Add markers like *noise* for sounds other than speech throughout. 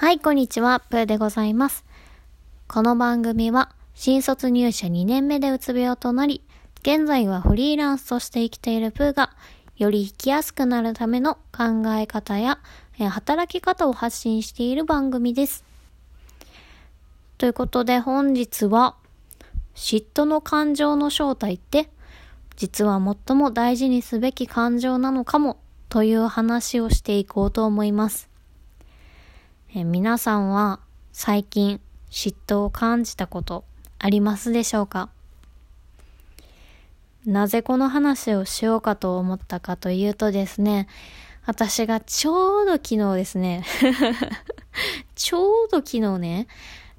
はい、こんにちは、プーでございます。この番組は、新卒入社2年目でうつ病となり、現在はフリーランスとして生きているプーが、より生きやすくなるための考え方や、働き方を発信している番組です。ということで本日は、嫉妬の感情の正体って、実は最も大事にすべき感情なのかも、という話をしていこうと思います。え皆さんは最近嫉妬を感じたことありますでしょうか？なぜこの話をしようかと思ったかというとですね、私がちょうど昨日ですね、*laughs* ちょうど昨日ね、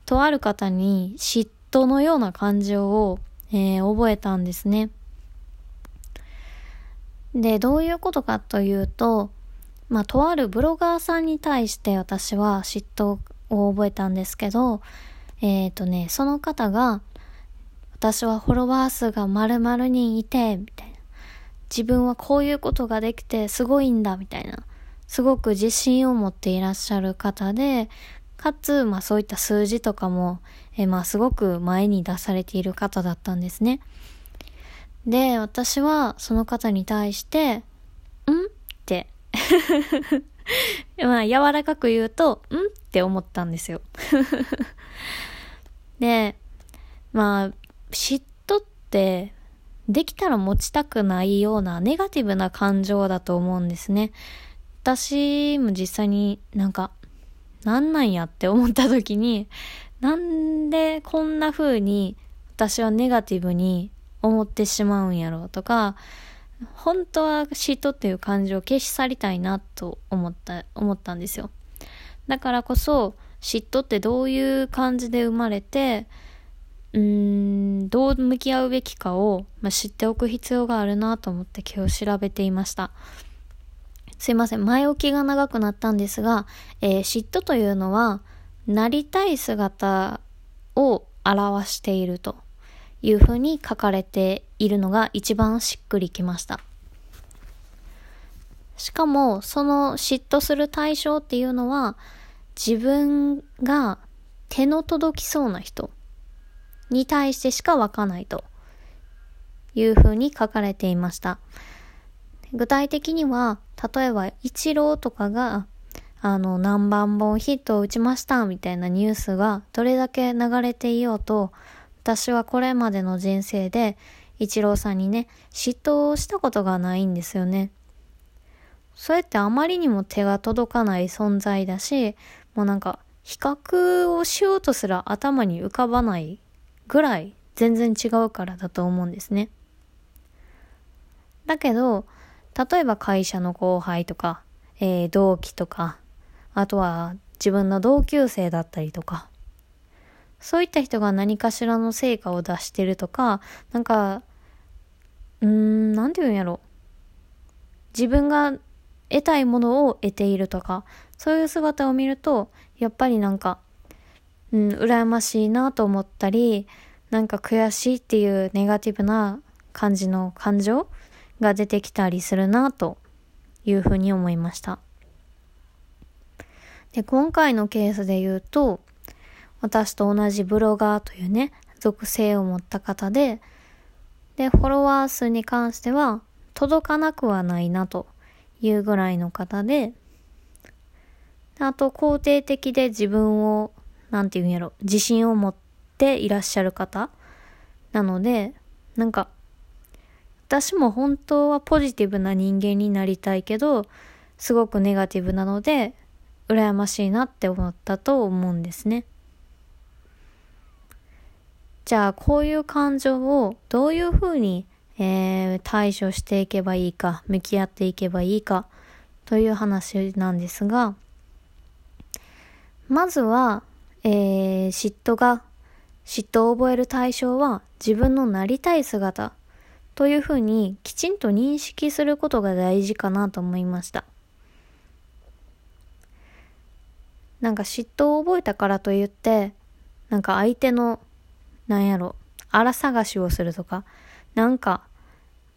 とある方に嫉妬のような感情を、えー覚えたんですね。で、どういうことかというと、まあ、とあるブロガーさんに対して私は嫉妬を覚えたんですけど、えっ、とね、その方が、私はフォロワー数が〇〇人いて、みたいな。自分はこういうことができてすごいんだ、みたいな。すごく自信を持っていらっしゃる方で、かつ、まあそういった数字とかも、えーまあすごく前に出されている方だったんですね。で、私はその方に対して、ん？って、*laughs* まあ柔らかく言うと、ん？って思ったんですよ。*laughs* で、まあ、嫉妬って、できたら持ちたくないようなネガティブな感情だと思うんですね。私も実際になんか、なんなんやって思った時に、なんでこんな風に私はネガティブに思ってしまうんやろうとか、本当は嫉妬っていう感情を消し去りたいなと思った、思ったんですよ。だからこそ、嫉妬ってどういう感じで生まれて、うーん、どう向き合うべきかを、まあ、知っておく必要があるなと思って今日調べていました。すいません。前置きが長くなったんですが、えー嫉妬というのは、なりたい姿を表しているというふうに書かれているのが一番しっくりきました。しかも、その嫉妬する対象っていうのは、自分が手の届きそうな人に対してしか湧かないというふうに書かれていました。具体的には、例えば、イチローとかが、あの、何番本ヒットを打ちましたみたいなニュースがどれだけ流れていようと、私はこれまでの人生で、イチローさんにね、嫉妬をしたことがないんですよね。それってあまりにも手が届かない存在だし、もうなんか、比較をしようとすら頭に浮かばないぐらい全然違うからだと思うんですね。だけど、例えば会社の後輩とか、えー同期とか、あとは自分の同級生だったりとか、そういった人が何かしらの成果を出してるとか、なんか、ん、なんて言うんやろ。自分が得たいものを得ているとか、そういう姿を見ると、やっぱりなんか、うん、羨ましいなと思ったり、なんか悔しいっていうネガティブな感じの感情が出てきたりするなというふうに思いました。で、今回のケースで言うと、私と同じブロガーというね、属性を持った方で、で、フォロワー数に関しては届かなくはないなというぐらいの方で、あと肯定的で自分を、なんていうんやろ、自信を持っていらっしゃる方なので、なんか、私も本当はポジティブな人間になりたいけど、すごくネガティブなので、羨ましいなって思ったと思うんですね。じゃあ、こういう感情をどういうふうに、えー対処していけばいいか、向き合っていけばいいか、という話なんですが、まずは、えー嫉妬が、嫉妬を覚える対象は自分のなりたい姿というふうにきちんと認識することが大事かなと思いました。なんか嫉妬を覚えたからといって、なんか相手の、なんやろ、荒探しをするとか、なんか、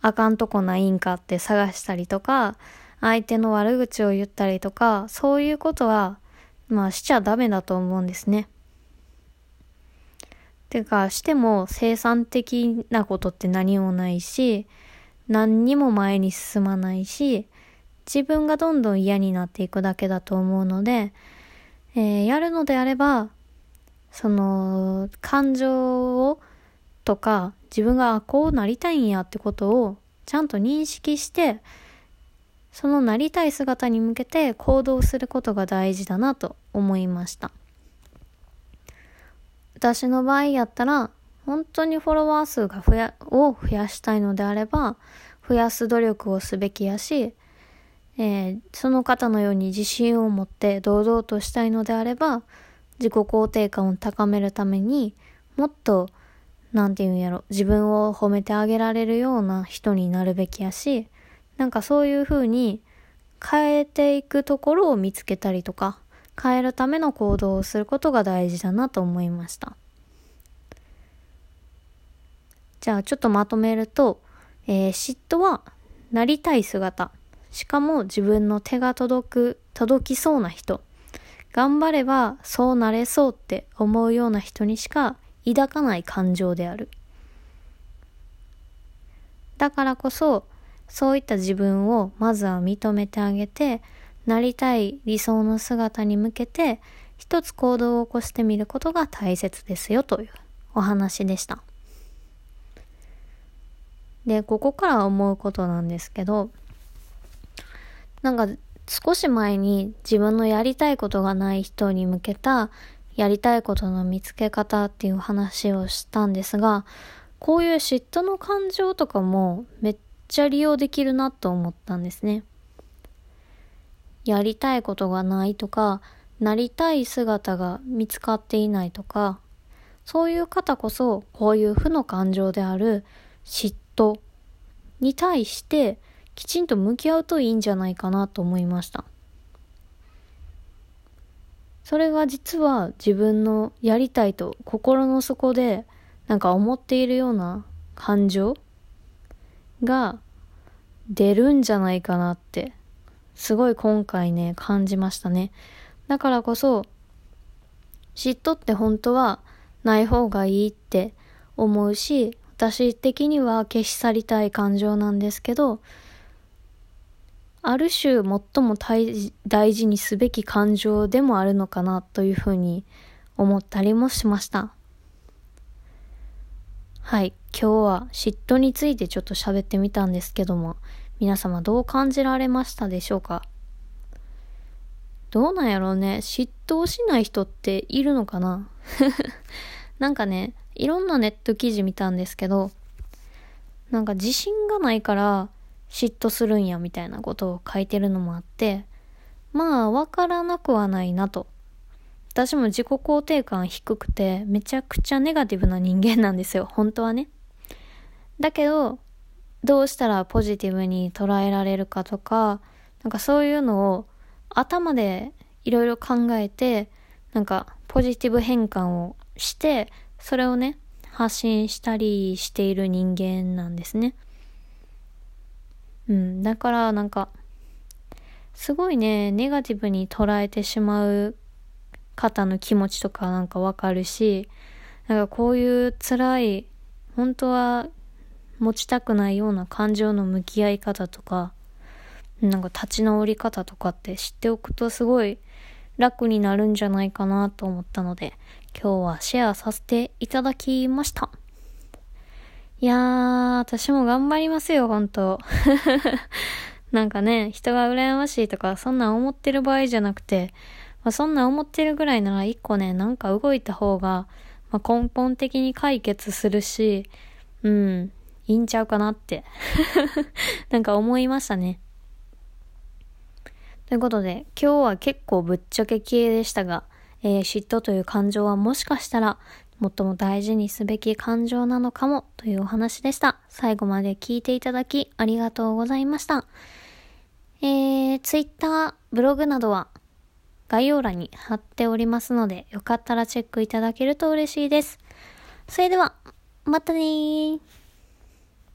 あかんとこないんかって探したりとか、相手の悪口を言ったりとか、そういうことはまあしちゃダメだと思うんですね。てか、しても生産的なことって何もないし、何にも前に進まないし、自分がどんどん嫌になっていくだけだと思うので、えー、やるのであれば、その、感情を、とか、自分がこうなりたいんやってことをちゃんと認識して、そのなりたい姿に向けて行動することが大事だなと思いました。私の場合やったら、本当にフォロワー数が増や、を増やしたいのであれば、増やす努力をすべきやし、えー、その方のように自信を持って堂々としたいのであれば、自己肯定感を高めるためにもっとなんて言うんやろ自分を褒めてあげられるような人になるべきやしなんかそういう風に変えていくところを見つけたりとか変えるための行動をすることが大事だなと思いました。じゃあちょっとまとめると、えー、嫉妬はなりたい姿。しかも自分の手が届く届きそうな人。頑張ればそうなれそうって思うような人にしか抱かない感情である。だからこそ、そういった自分をまずは認めてあげて、なりたい理想の姿に向けて、一つ行動を起こしてみることが大切ですよというお話でした。で、ここから思うことなんですけど、なんか少し前に自分のやりたいことがない人に向けたやりたいことの見つけ方っていう話をしたんですが、こういう嫉妬の感情とかもめっちゃ利用できるなと思ったんですね。やりたいことがないとか、なりたい姿が見つかっていないとか、そういう方こそこういう負の感情である嫉妬に対してきちんと向き合うといいんじゃないかなと思いました。それが実は自分のやりたいと心の底でなんか思っているような感情が出るんじゃないかなってすごい今回ね感じましたね。だからこそ嫉妬って本当はない方がいいって思うし私的には消し去りたい感情なんですけどある種最も大事にすべき感情でもあるのかなというふうに思ったりもしました。はい。今日は嫉妬についてちょっと喋ってみたんですけども、皆様どう感じられましたでしょうか？どうなんやろうね。嫉妬しない人っているのかな？*laughs* なんかね、いろんなネット記事見たんですけど、なんか自信がないから嫉妬するんやみたいなことを書いてるのもあって、まあわからなくはないなと。私も自己肯定感低くてめちゃくちゃネガティブな人間なんですよ。本当はね。だけど、どうしたらポジティブに捉えられるかとか、なんかそういうのを頭でいろいろ考えて、なんかポジティブ変換をして、それをね、発信したりしている人間なんですね。うん、だからなんか、すごいね、ネガティブに捉えてしまう方の気持ちとかなんかわかるし、なんかこういう辛い、本当は持ちたくないような感情の向き合い方とか、なんか立ち直り方とかって知っておくとすごい楽になるんじゃないかなと思ったので、今日はシェアさせていただきました。いやー、私も頑張りますよ、本当 *laughs* なんかね、人が羨ましいとか、そんなん思ってる場合じゃなくて、まあ、そんな思ってるぐらいなら一個ね、なんか動いた方が、まあ、根本的に解決するし、うん、いいんちゃうかなって *laughs* なんか思いましたね。ということで、今日は結構ぶっちゃけ系でしたが、えー、嫉妬という感情はもしかしたら最も大事にすべき感情なのかもというお話でした。最後まで聞いていただきありがとうございました。えー、Twitter、ブログなどは概要欄に貼っておりますので、よかったらチェックいただけると嬉しいです。それでは、またねー。